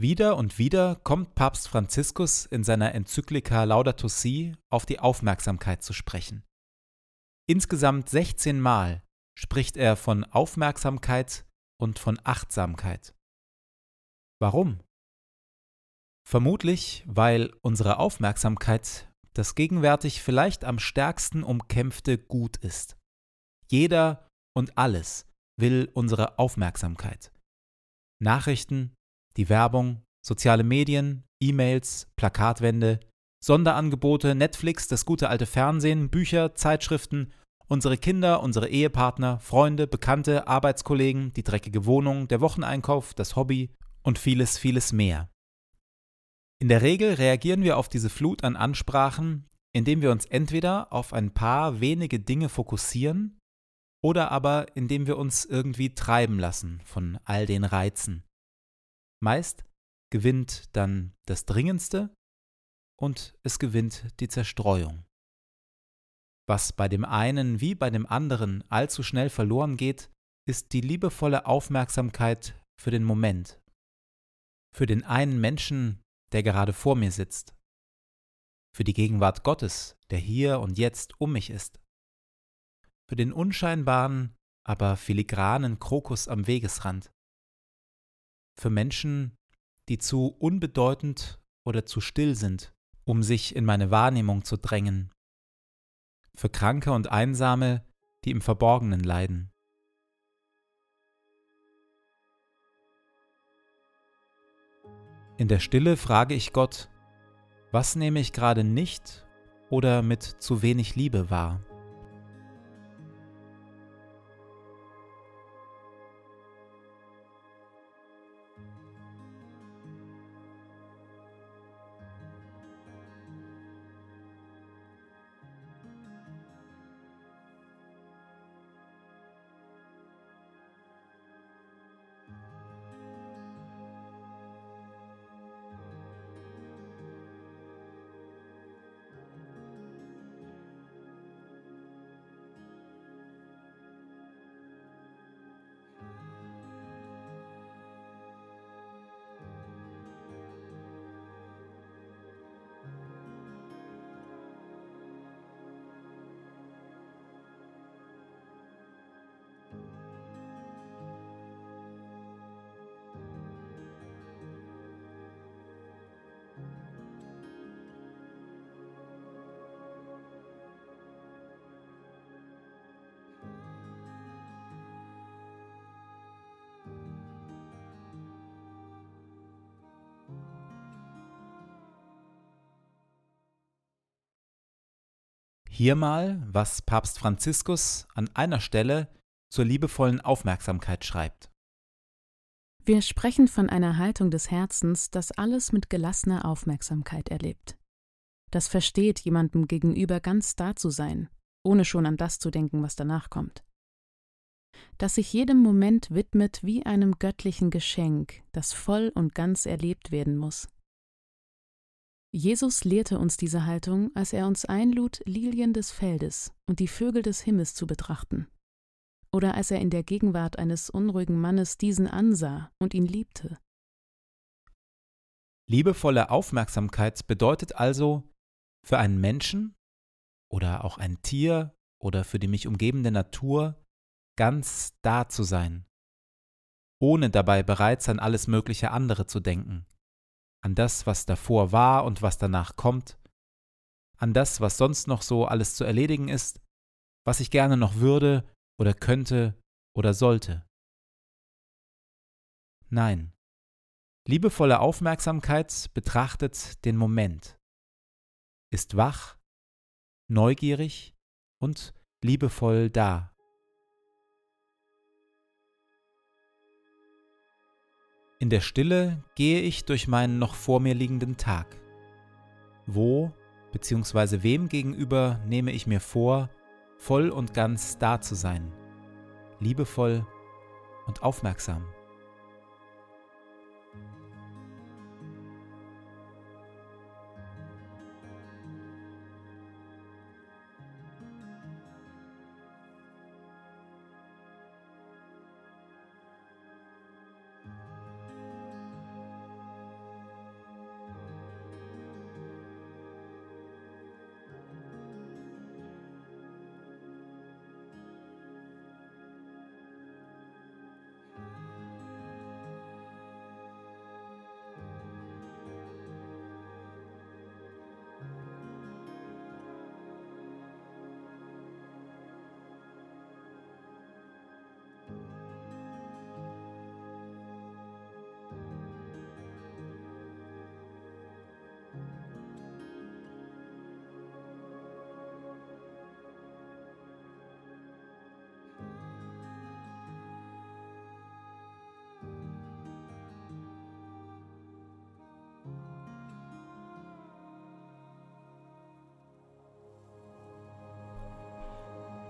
Wieder und wieder kommt Papst Franziskus in seiner Enzyklika Laudato Si auf die Aufmerksamkeit zu sprechen. Insgesamt 16 Mal spricht er von Aufmerksamkeit und von Achtsamkeit. Warum? Vermutlich, weil unsere Aufmerksamkeit das gegenwärtig vielleicht am stärksten umkämpfte Gut ist. Jeder und alles will unsere Aufmerksamkeit. Nachrichten, die Werbung, soziale Medien, E-Mails, Plakatwände, Sonderangebote, Netflix, das gute alte Fernsehen, Bücher, Zeitschriften, unsere Kinder, unsere Ehepartner, Freunde, Bekannte, Arbeitskollegen, die dreckige Wohnung, der Wocheneinkauf, das Hobby und vieles, vieles mehr. In der Regel reagieren wir auf diese Flut an Ansprachen, indem wir uns entweder auf ein paar wenige Dinge fokussieren oder aber indem wir uns irgendwie treiben lassen von all den Reizen. Meist gewinnt dann das Dringendste und es gewinnt die Zerstreuung. Was bei dem einen wie bei dem anderen allzu schnell verloren geht, ist die liebevolle Aufmerksamkeit für den Moment, für den einen Menschen, der gerade vor mir sitzt, für die Gegenwart Gottes, der hier und jetzt um mich ist, für den unscheinbaren, aber filigranen Krokus am Wegesrand, für Menschen, die zu unbedeutend oder zu still sind, um sich in meine Wahrnehmung zu drängen. Für Kranke und Einsame, die im Verborgenen leiden. In der Stille frage ich Gott, was nehme ich gerade nicht oder mit zu wenig Liebe war. Hier mal, was Papst Franziskus an einer Stelle zur liebevollen Aufmerksamkeit schreibt. Wir sprechen von einer Haltung des Herzens, das alles mit gelassener Aufmerksamkeit erlebt. Das versteht, jemandem gegenüber ganz da zu sein, ohne schon an das zu denken, was danach kommt. Das sich jedem Moment widmet wie einem göttlichen Geschenk, das voll und ganz erlebt werden muss. Jesus lehrte uns diese Haltung, als er uns einlud, Lilien des Feldes und die Vögel des Himmels zu betrachten. Oder als er in der Gegenwart eines unruhigen Mannes diesen ansah und ihn liebte. Liebevolle Aufmerksamkeit bedeutet also, für einen Menschen oder auch ein Tier oder für die mich umgebende Natur ganz da zu sein, ohne dabei bereits an alles mögliche andere zu denken an das, was davor war und was danach kommt, an das, was sonst noch so alles zu erledigen ist, was ich gerne noch würde oder könnte oder sollte. Nein, liebevolle Aufmerksamkeit betrachtet den Moment, ist wach, neugierig und liebevoll da. In der Stille gehe ich durch meinen noch vor mir liegenden Tag. Wo bzw. wem gegenüber nehme ich mir vor, voll und ganz da zu sein, liebevoll und aufmerksam.